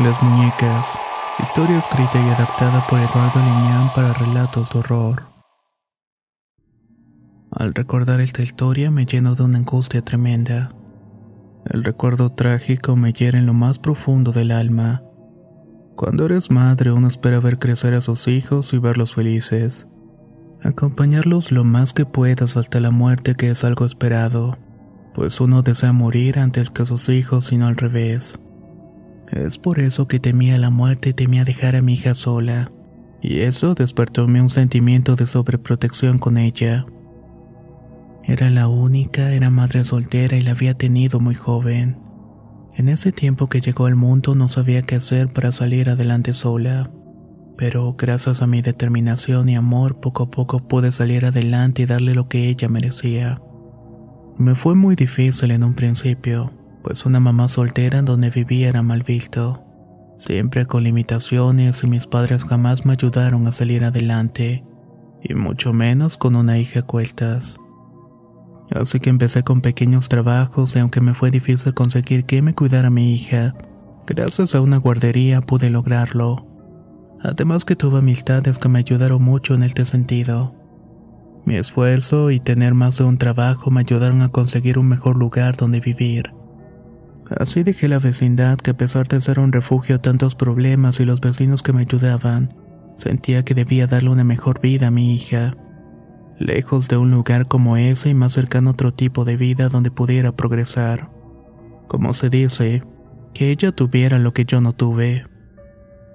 Las muñecas. Historia escrita y adaptada por Eduardo Liñán para relatos de horror. Al recordar esta historia me lleno de una angustia tremenda. El recuerdo trágico me hiere en lo más profundo del alma. Cuando eres madre uno espera ver crecer a sus hijos y verlos felices. Acompañarlos lo más que puedas hasta la muerte que es algo esperado, pues uno desea morir antes que sus hijos y no al revés. Es por eso que temía la muerte y temía dejar a mi hija sola. Y eso despertó en mí un sentimiento de sobreprotección con ella. Era la única, era madre soltera y la había tenido muy joven. En ese tiempo que llegó al mundo no sabía qué hacer para salir adelante sola. Pero gracias a mi determinación y amor poco a poco pude salir adelante y darle lo que ella merecía. Me fue muy difícil en un principio pues una mamá soltera en donde vivía era mal visto, siempre con limitaciones y mis padres jamás me ayudaron a salir adelante, y mucho menos con una hija a cuestas. Así que empecé con pequeños trabajos y aunque me fue difícil conseguir que me cuidara mi hija, gracias a una guardería pude lograrlo. Además que tuve amistades que me ayudaron mucho en este sentido. Mi esfuerzo y tener más de un trabajo me ayudaron a conseguir un mejor lugar donde vivir. Así dejé la vecindad que a pesar de ser un refugio a tantos problemas y los vecinos que me ayudaban, sentía que debía darle una mejor vida a mi hija. Lejos de un lugar como ese y más cercano a otro tipo de vida donde pudiera progresar. Como se dice, que ella tuviera lo que yo no tuve.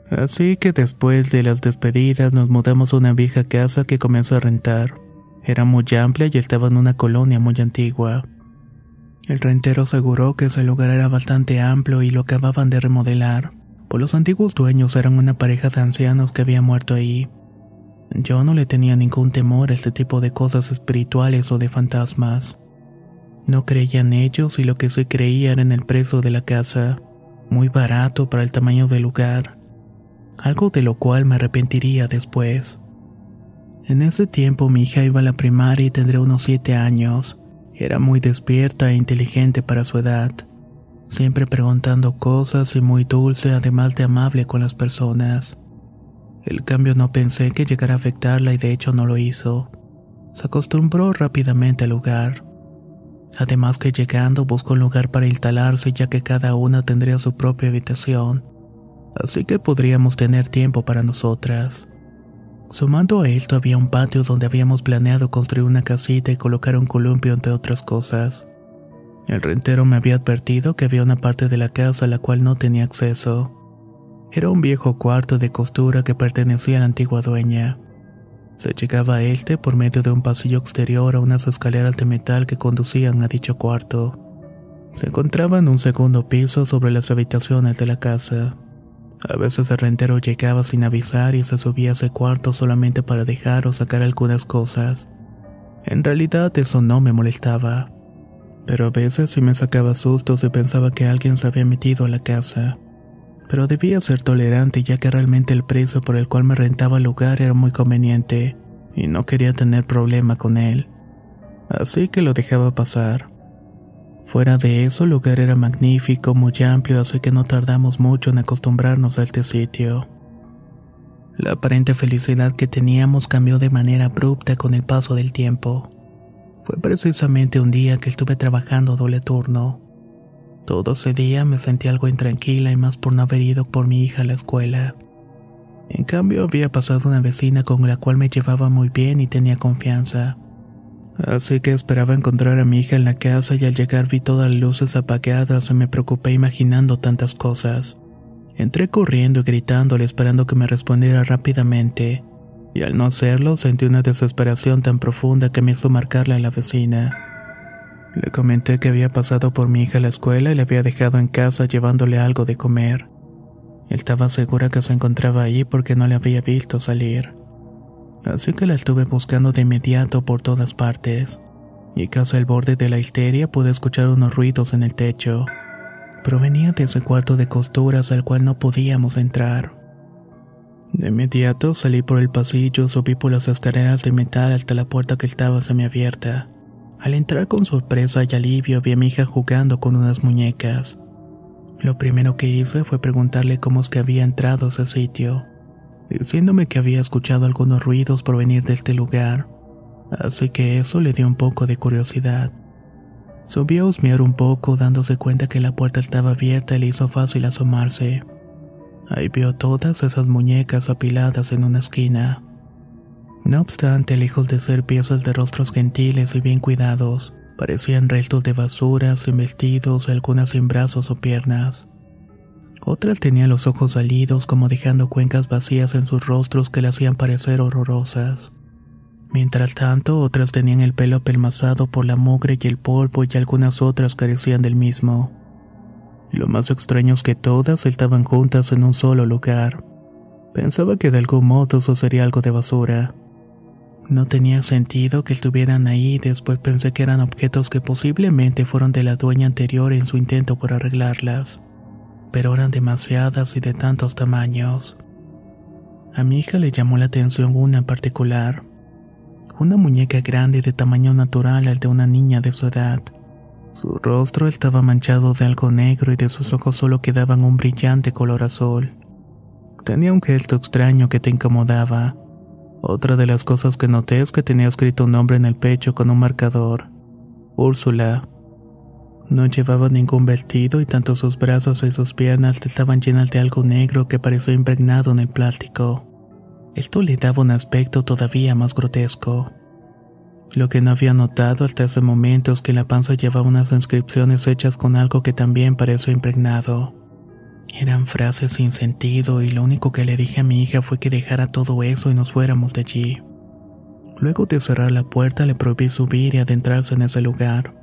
Así que después de las despedidas nos mudamos a una vieja casa que comenzó a rentar. Era muy amplia y estaba en una colonia muy antigua. El rentero aseguró que ese lugar era bastante amplio y lo acababan de remodelar, pues los antiguos dueños eran una pareja de ancianos que había muerto ahí. Yo no le tenía ningún temor a este tipo de cosas espirituales o de fantasmas. No creía en ellos y lo que sí creía era en el precio de la casa, muy barato para el tamaño del lugar, algo de lo cual me arrepentiría después. En ese tiempo mi hija iba a la primaria y tendría unos siete años. Era muy despierta e inteligente para su edad, siempre preguntando cosas y muy dulce además de amable con las personas. El cambio no pensé que llegara a afectarla y de hecho no lo hizo. Se acostumbró rápidamente al lugar. Además que llegando buscó un lugar para instalarse ya que cada una tendría su propia habitación, así que podríamos tener tiempo para nosotras. Sumando a esto había un patio donde habíamos planeado construir una casita y colocar un columpio entre otras cosas. El rentero me había advertido que había una parte de la casa a la cual no tenía acceso. Era un viejo cuarto de costura que pertenecía a la antigua dueña. Se llegaba a este por medio de un pasillo exterior a unas escaleras de metal que conducían a dicho cuarto. Se encontraba en un segundo piso sobre las habitaciones de la casa. A veces el rentero llegaba sin avisar y se subía a ese cuarto solamente para dejar o sacar algunas cosas. En realidad eso no me molestaba. Pero a veces sí me sacaba sustos y pensaba que alguien se había metido a la casa. Pero debía ser tolerante ya que realmente el precio por el cual me rentaba el lugar era muy conveniente y no quería tener problema con él. Así que lo dejaba pasar. Fuera de eso, el lugar era magnífico, muy amplio, así que no tardamos mucho en acostumbrarnos a este sitio. La aparente felicidad que teníamos cambió de manera abrupta con el paso del tiempo. Fue precisamente un día que estuve trabajando doble turno. Todo ese día me sentí algo intranquila y más por no haber ido por mi hija a la escuela. En cambio había pasado una vecina con la cual me llevaba muy bien y tenía confianza. Así que esperaba encontrar a mi hija en la casa y al llegar vi todas las luces apagadas y me preocupé imaginando tantas cosas. Entré corriendo y gritándole esperando que me respondiera rápidamente, y al no hacerlo sentí una desesperación tan profunda que me hizo marcarle a la vecina. Le comenté que había pasado por mi hija a la escuela y le había dejado en casa llevándole algo de comer. Estaba segura que se encontraba allí porque no le había visto salir así que la estuve buscando de inmediato por todas partes, y casi al borde de la histeria pude escuchar unos ruidos en el techo. Provenía de ese cuarto de costuras al cual no podíamos entrar. De inmediato salí por el pasillo, subí por las escaleras de metal hasta la puerta que estaba semiabierta. Al entrar con sorpresa y alivio vi a mi hija jugando con unas muñecas. Lo primero que hice fue preguntarle cómo es que había entrado a ese sitio diciéndome que había escuchado algunos ruidos provenir de este lugar, así que eso le dio un poco de curiosidad. Subió a husmear un poco, dándose cuenta que la puerta estaba abierta y le hizo fácil asomarse. Ahí vio todas esas muñecas apiladas en una esquina. No obstante, lejos de ser piezas de rostros gentiles y bien cuidados, parecían restos de basuras, sin vestidos, algunas sin brazos o piernas. Otras tenían los ojos salidos como dejando cuencas vacías en sus rostros que le hacían parecer horrorosas. Mientras tanto, otras tenían el pelo apelmazado por la mugre y el polvo y algunas otras carecían del mismo. Lo más extraño es que todas estaban juntas en un solo lugar. Pensaba que de algún modo eso sería algo de basura. No tenía sentido que estuvieran ahí después pensé que eran objetos que posiblemente fueron de la dueña anterior en su intento por arreglarlas pero eran demasiadas y de tantos tamaños. A mi hija le llamó la atención una en particular, una muñeca grande de tamaño natural al de una niña de su edad. Su rostro estaba manchado de algo negro y de sus ojos solo quedaban un brillante color azul. Tenía un gesto extraño que te incomodaba. Otra de las cosas que noté es que tenía escrito un nombre en el pecho con un marcador. Úrsula. No llevaba ningún vestido y tanto sus brazos y sus piernas estaban llenas de algo negro que pareció impregnado en el plástico. Esto le daba un aspecto todavía más grotesco. Lo que no había notado hasta ese momento es que la panza llevaba unas inscripciones hechas con algo que también pareció impregnado. Eran frases sin sentido y lo único que le dije a mi hija fue que dejara todo eso y nos fuéramos de allí. Luego de cerrar la puerta le prohibí subir y adentrarse en ese lugar.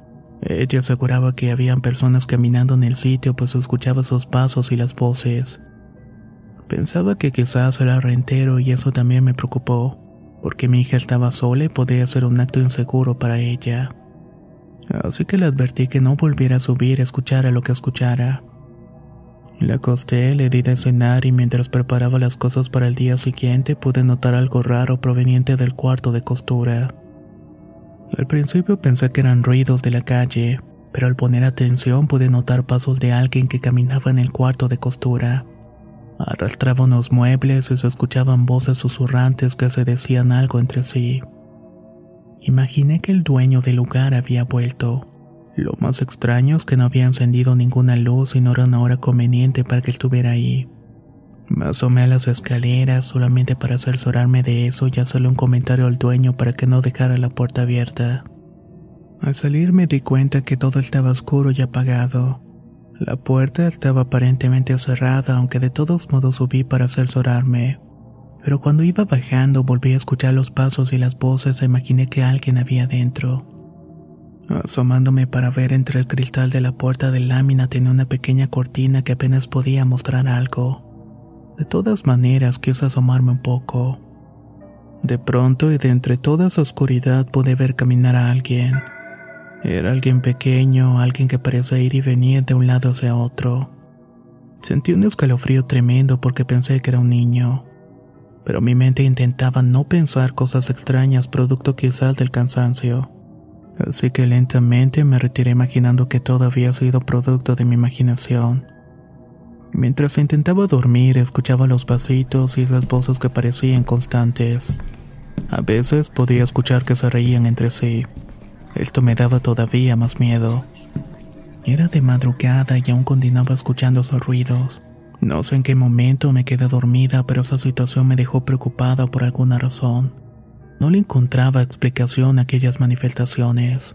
Ella aseguraba que habían personas caminando en el sitio pues escuchaba sus pasos y las voces. Pensaba que quizás era rentero y eso también me preocupó, porque mi hija estaba sola y podría ser un acto inseguro para ella. Así que le advertí que no volviera a subir a escuchar a lo que escuchara. Le acosté, le di de cenar y mientras preparaba las cosas para el día siguiente pude notar algo raro proveniente del cuarto de costura. Al principio pensé que eran ruidos de la calle, pero al poner atención pude notar pasos de alguien que caminaba en el cuarto de costura. Arrastraba unos muebles y se escuchaban voces susurrantes que se decían algo entre sí. Imaginé que el dueño del lugar había vuelto. Lo más extraño es que no había encendido ninguna luz y no era una hora conveniente para que estuviera ahí. Me asomé a las escaleras solamente para asesorarme de eso y hacerle un comentario al dueño para que no dejara la puerta abierta. Al salir me di cuenta que todo estaba oscuro y apagado. La puerta estaba aparentemente cerrada, aunque de todos modos subí para asesorarme. Pero cuando iba bajando volví a escuchar los pasos y las voces e imaginé que alguien había dentro. Asomándome para ver entre el cristal de la puerta de lámina tenía una pequeña cortina que apenas podía mostrar algo. De todas maneras quise asomarme un poco. De pronto y de entre toda esa oscuridad pude ver caminar a alguien. Era alguien pequeño, alguien que parecía ir y venir de un lado hacia otro. Sentí un escalofrío tremendo porque pensé que era un niño. Pero mi mente intentaba no pensar cosas extrañas producto quizás del cansancio. Así que lentamente me retiré imaginando que todo había sido producto de mi imaginación. Mientras intentaba dormir, escuchaba los pasitos y las voces que parecían constantes. A veces podía escuchar que se reían entre sí. Esto me daba todavía más miedo. Era de madrugada y aún continuaba escuchando esos ruidos. No sé en qué momento me quedé dormida, pero esa situación me dejó preocupada por alguna razón. No le encontraba explicación a aquellas manifestaciones.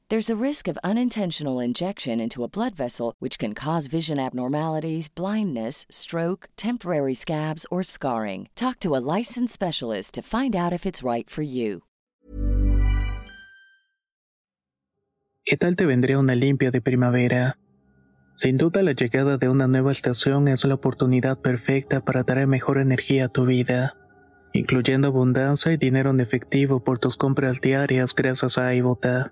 There's a risk of unintentional injection into a blood vessel, which can cause vision abnormalities, blindness, stroke, temporary scabs, or scarring. Talk to a licensed specialist to find out if it's right for you. ¿Qué tal te vendría una limpia de primavera? Sin duda la llegada de una nueva estación es la oportunidad perfecta para traer mejor energía a tu vida, incluyendo abundancia y dinero en efectivo por tus compras diarias gracias a iBota.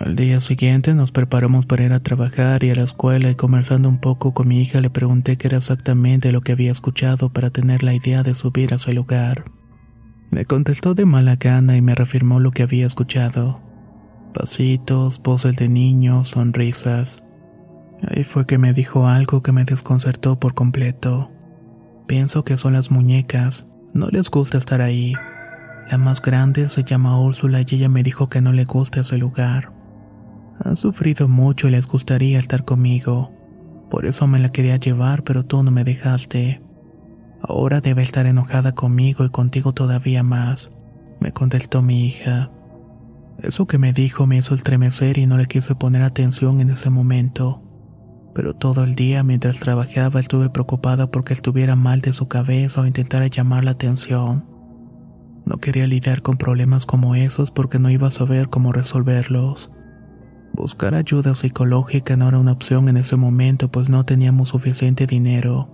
Al día siguiente nos preparamos para ir a trabajar y a la escuela y conversando un poco con mi hija le pregunté qué era exactamente lo que había escuchado para tener la idea de subir a su lugar. Me contestó de mala gana y me reafirmó lo que había escuchado. Pasitos, voces de niños, sonrisas. Ahí fue que me dijo algo que me desconcertó por completo. Pienso que son las muñecas, no les gusta estar ahí. La más grande se llama Úrsula y ella me dijo que no le gusta ese lugar. Han sufrido mucho y les gustaría estar conmigo. Por eso me la quería llevar, pero tú no me dejaste. Ahora debe estar enojada conmigo y contigo todavía más, me contestó mi hija. Eso que me dijo me hizo estremecer y no le quise poner atención en ese momento. Pero todo el día mientras trabajaba estuve preocupada porque estuviera mal de su cabeza o intentara llamar la atención. No quería lidiar con problemas como esos porque no iba a saber cómo resolverlos. Buscar ayuda psicológica no era una opción en ese momento pues no teníamos suficiente dinero.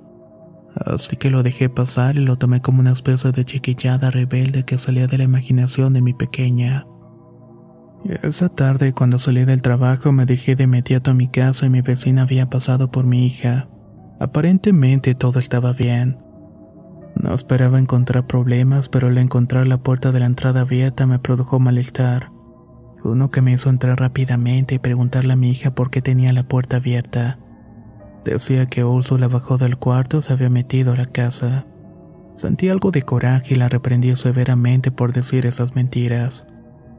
Así que lo dejé pasar y lo tomé como una especie de chiquillada rebelde que salía de la imaginación de mi pequeña. Esa tarde, cuando salí del trabajo, me dirigí de inmediato a mi casa y mi vecina había pasado por mi hija. Aparentemente todo estaba bien. No esperaba encontrar problemas, pero al encontrar la puerta de la entrada abierta me produjo malestar. Uno que me hizo entrar rápidamente y preguntarle a mi hija por qué tenía la puerta abierta. Decía que Úrsula bajó del cuarto y se había metido a la casa. Sentí algo de coraje y la reprendí severamente por decir esas mentiras.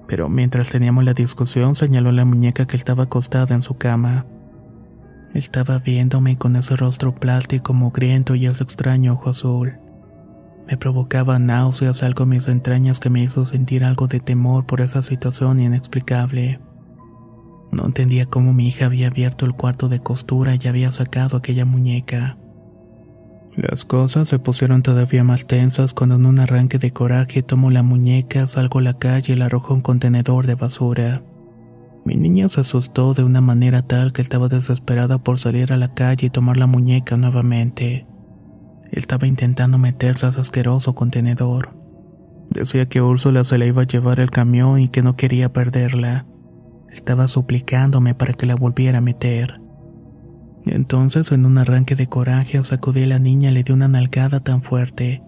Pero mientras teníamos la discusión señaló la muñeca que estaba acostada en su cama. Estaba viéndome con ese rostro plástico mugriento y ese extraño ojo azul. Me provocaba náuseas algo en mis entrañas que me hizo sentir algo de temor por esa situación inexplicable. No entendía cómo mi hija había abierto el cuarto de costura y había sacado aquella muñeca. Las cosas se pusieron todavía más tensas cuando en un arranque de coraje tomo la muñeca, salgo a la calle y la arrojo a un contenedor de basura. Mi niña se asustó de una manera tal que estaba desesperada por salir a la calle y tomar la muñeca nuevamente. Estaba intentando meterla a ese asqueroso contenedor. Decía que Úrsula se la iba a llevar el camión y que no quería perderla. Estaba suplicándome para que la volviera a meter. Entonces, en un arranque de coraje, sacudí a la niña y le di una nalgada tan fuerte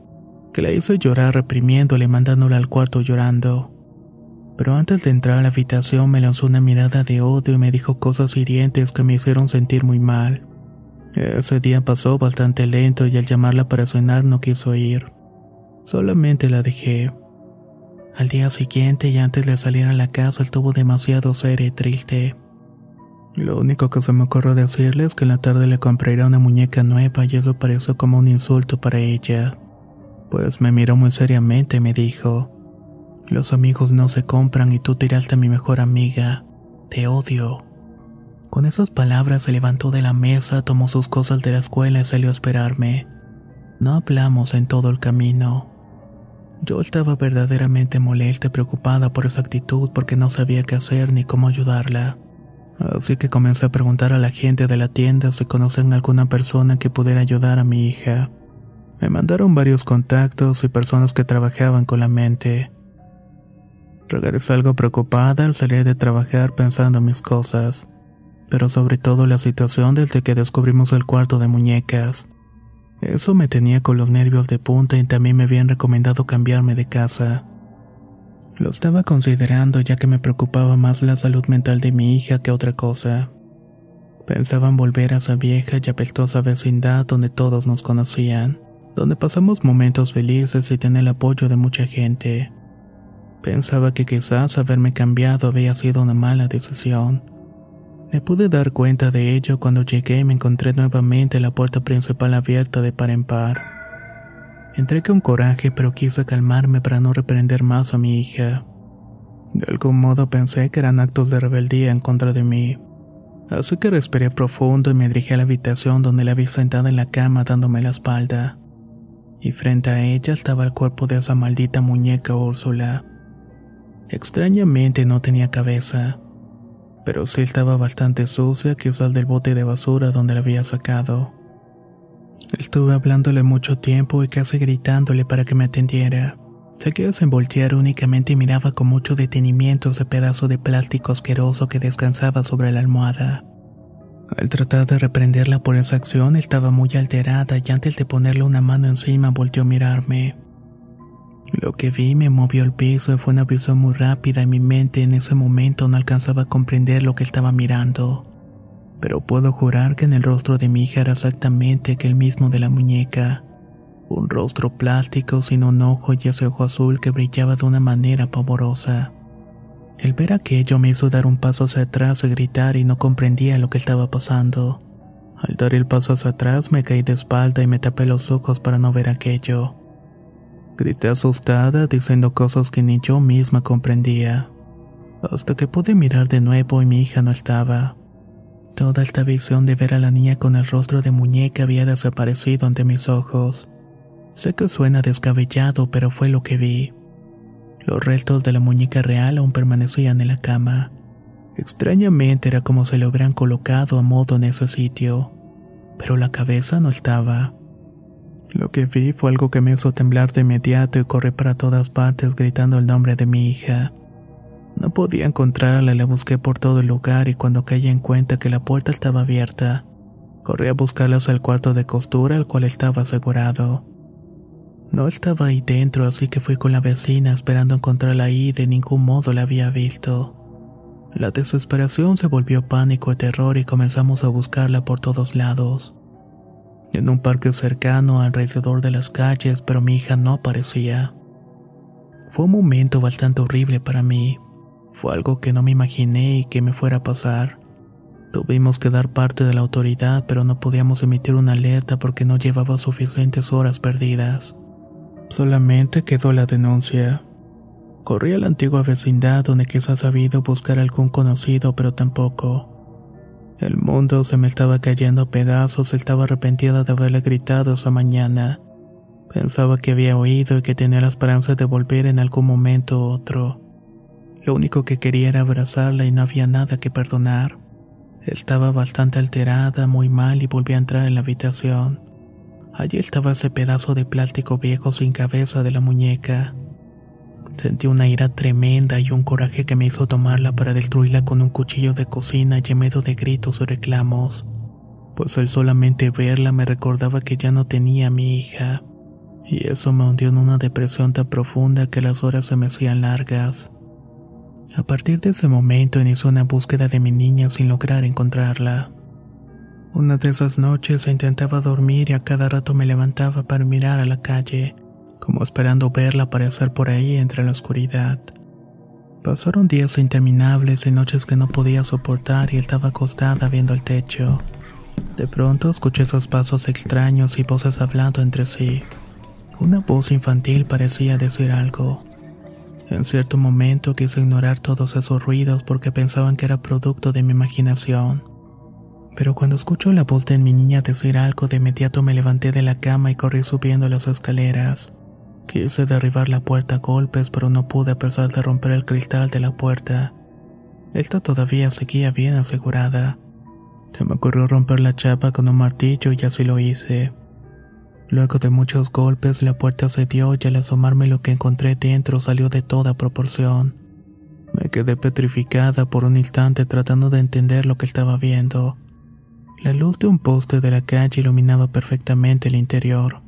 que la hizo llorar reprimiéndole y mandándola al cuarto llorando. Pero antes de entrar a la habitación me lanzó una mirada de odio y me dijo cosas hirientes que me hicieron sentir muy mal. Ese día pasó bastante lento y al llamarla para cenar no quiso ir. Solamente la dejé. Al día siguiente y antes de salir a la casa estuvo demasiado seria y triste. Lo único que se me ocurrió decirle es que en la tarde le compraría una muñeca nueva y eso pareció como un insulto para ella. Pues me miró muy seriamente y me dijo, los amigos no se compran y tú tiraste a mi mejor amiga. Te odio. Con esas palabras se levantó de la mesa, tomó sus cosas de la escuela y salió a esperarme. No hablamos en todo el camino. Yo estaba verdaderamente molesta y preocupada por esa actitud porque no sabía qué hacer ni cómo ayudarla. Así que comencé a preguntar a la gente de la tienda si conocen alguna persona que pudiera ayudar a mi hija. Me mandaron varios contactos y personas que trabajaban con la mente. Regresé algo preocupada al salir de trabajar pensando en mis cosas, pero sobre todo la situación desde que descubrimos el cuarto de muñecas. Eso me tenía con los nervios de punta y también me habían recomendado cambiarme de casa. Lo estaba considerando ya que me preocupaba más la salud mental de mi hija que otra cosa. Pensaba en volver a esa vieja y apestosa vecindad donde todos nos conocían, donde pasamos momentos felices y tener el apoyo de mucha gente. Pensaba que quizás haberme cambiado había sido una mala decisión. Me pude dar cuenta de ello cuando llegué y me encontré nuevamente la puerta principal abierta de par en par. Entré con coraje, pero quise calmarme para no reprender más a mi hija. De algún modo pensé que eran actos de rebeldía en contra de mí. Así que respiré profundo y me dirigí a la habitación donde la vi sentada en la cama dándome la espalda. Y frente a ella estaba el cuerpo de esa maldita muñeca Úrsula. Extrañamente no tenía cabeza, pero sí estaba bastante sucia quizás del bote de basura donde la había sacado. Estuve hablándole mucho tiempo y casi gritándole para que me atendiera. Se quedó sin voltear únicamente y miraba con mucho detenimiento ese pedazo de plástico asqueroso que descansaba sobre la almohada. Al tratar de reprenderla por esa acción estaba muy alterada y antes de ponerle una mano encima volteó a mirarme. Lo que vi me movió el piso y fue una visión muy rápida y mi mente en ese momento no alcanzaba a comprender lo que estaba mirando pero puedo jurar que en el rostro de mi hija era exactamente aquel mismo de la muñeca. Un rostro plástico sin un ojo y ese ojo azul que brillaba de una manera pavorosa. El ver aquello me hizo dar un paso hacia atrás y gritar y no comprendía lo que estaba pasando. Al dar el paso hacia atrás me caí de espalda y me tapé los ojos para no ver aquello. Grité asustada diciendo cosas que ni yo misma comprendía. Hasta que pude mirar de nuevo y mi hija no estaba. Toda esta visión de ver a la niña con el rostro de muñeca había desaparecido ante mis ojos. Sé que suena descabellado, pero fue lo que vi. Los restos de la muñeca real aún permanecían en la cama. Extrañamente era como si le hubieran colocado a modo en ese sitio, pero la cabeza no estaba. Lo que vi fue algo que me hizo temblar de inmediato y corrí para todas partes gritando el nombre de mi hija. No podía encontrarla, la busqué por todo el lugar y cuando caí en cuenta que la puerta estaba abierta, corrí a buscarla hacia el cuarto de costura, el cual estaba asegurado. No estaba ahí dentro, así que fui con la vecina esperando encontrarla ahí y de ningún modo la había visto. La desesperación se volvió pánico y terror y comenzamos a buscarla por todos lados. En un parque cercano alrededor de las calles, pero mi hija no aparecía. Fue un momento bastante horrible para mí. Fue algo que no me imaginé y que me fuera a pasar. Tuvimos que dar parte de la autoridad, pero no podíamos emitir una alerta porque no llevaba suficientes horas perdidas. Solamente quedó la denuncia. Corrí a la antigua vecindad donde quizás sabido buscar algún conocido, pero tampoco. El mundo se me estaba cayendo a pedazos, estaba arrepentida de haberle gritado esa mañana. Pensaba que había oído y que tenía la esperanza de volver en algún momento u otro. Lo único que quería era abrazarla y no había nada que perdonar. Estaba bastante alterada, muy mal y volví a entrar en la habitación. Allí estaba ese pedazo de plástico viejo sin cabeza de la muñeca. Sentí una ira tremenda y un coraje que me hizo tomarla para destruirla con un cuchillo de cocina lleno de gritos y reclamos, pues el solamente verla me recordaba que ya no tenía a mi hija, y eso me hundió en una depresión tan profunda que las horas se me hacían largas. A partir de ese momento inició una búsqueda de mi niña sin lograr encontrarla. Una de esas noches intentaba dormir y a cada rato me levantaba para mirar a la calle, como esperando verla aparecer por ahí entre la oscuridad. Pasaron días interminables y noches que no podía soportar y estaba acostada viendo el techo. De pronto escuché esos pasos extraños y voces hablando entre sí. Una voz infantil parecía decir algo. En cierto momento quise ignorar todos esos ruidos porque pensaban que era producto de mi imaginación. Pero cuando escucho la voz de mi niña decir algo, de inmediato me levanté de la cama y corrí subiendo las escaleras. Quise derribar la puerta a golpes, pero no pude a pesar de romper el cristal de la puerta. Esta todavía seguía bien asegurada. Se me ocurrió romper la chapa con un martillo y así lo hice. Luego de muchos golpes la puerta se dio y al asomarme lo que encontré dentro salió de toda proporción. Me quedé petrificada por un instante tratando de entender lo que estaba viendo. La luz de un poste de la calle iluminaba perfectamente el interior,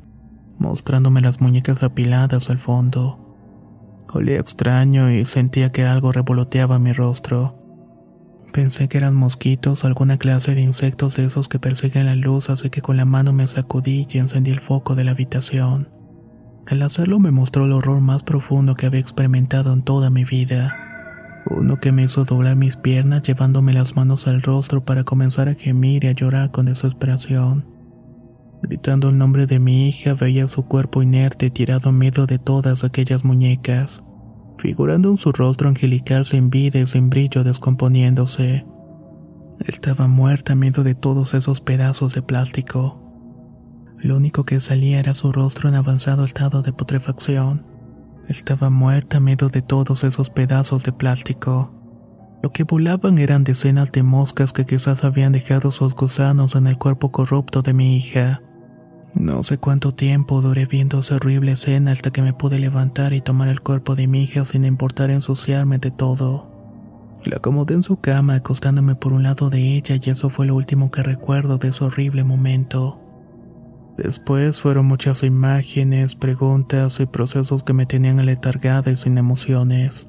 mostrándome las muñecas apiladas al fondo. Olía extraño y sentía que algo revoloteaba mi rostro. Pensé que eran mosquitos, alguna clase de insectos de esos que persiguen la luz, así que con la mano me sacudí y encendí el foco de la habitación. Al hacerlo me mostró el horror más profundo que había experimentado en toda mi vida. Uno que me hizo doblar mis piernas llevándome las manos al rostro para comenzar a gemir y a llorar con desesperación. Gritando el nombre de mi hija veía su cuerpo inerte tirado en medio de todas aquellas muñecas figurando en su rostro angelical sin vida y sin brillo descomponiéndose. Estaba muerta en medio de todos esos pedazos de plástico. Lo único que salía era su rostro en avanzado estado de putrefacción. Estaba muerta en medio de todos esos pedazos de plástico. Lo que volaban eran decenas de moscas que quizás habían dejado sus gusanos en el cuerpo corrupto de mi hija. No sé cuánto tiempo duré viendo esa horrible escena hasta que me pude levantar y tomar el cuerpo de mi hija sin importar ensuciarme de todo. La acomodé en su cama acostándome por un lado de ella y eso fue lo último que recuerdo de ese horrible momento. Después fueron muchas imágenes, preguntas y procesos que me tenían aletargada y sin emociones.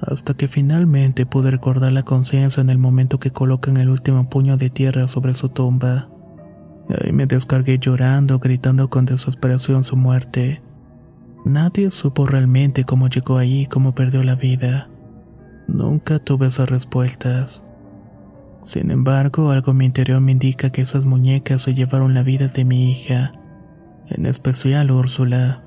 Hasta que finalmente pude recordar la conciencia en el momento que colocan el último puño de tierra sobre su tumba. Ahí me descargué llorando, gritando con desesperación su muerte. Nadie supo realmente cómo llegó ahí cómo perdió la vida. Nunca tuve esas respuestas. Sin embargo, algo en mi interior me indica que esas muñecas se llevaron la vida de mi hija, en especial Úrsula.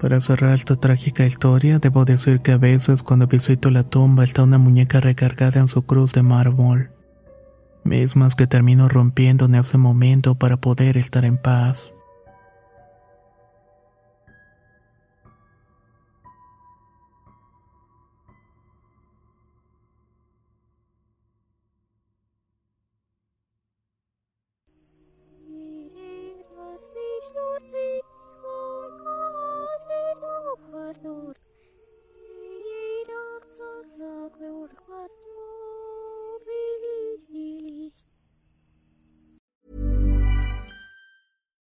Para cerrar esta trágica historia, debo decir que a veces cuando visito la tumba está una muñeca recargada en su cruz de mármol mismas que termino rompiendo en ese momento para poder estar en paz.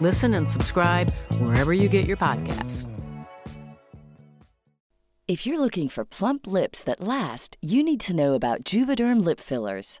Listen and subscribe wherever you get your podcasts. If you're looking for plump lips that last, you need to know about Juvederm lip fillers.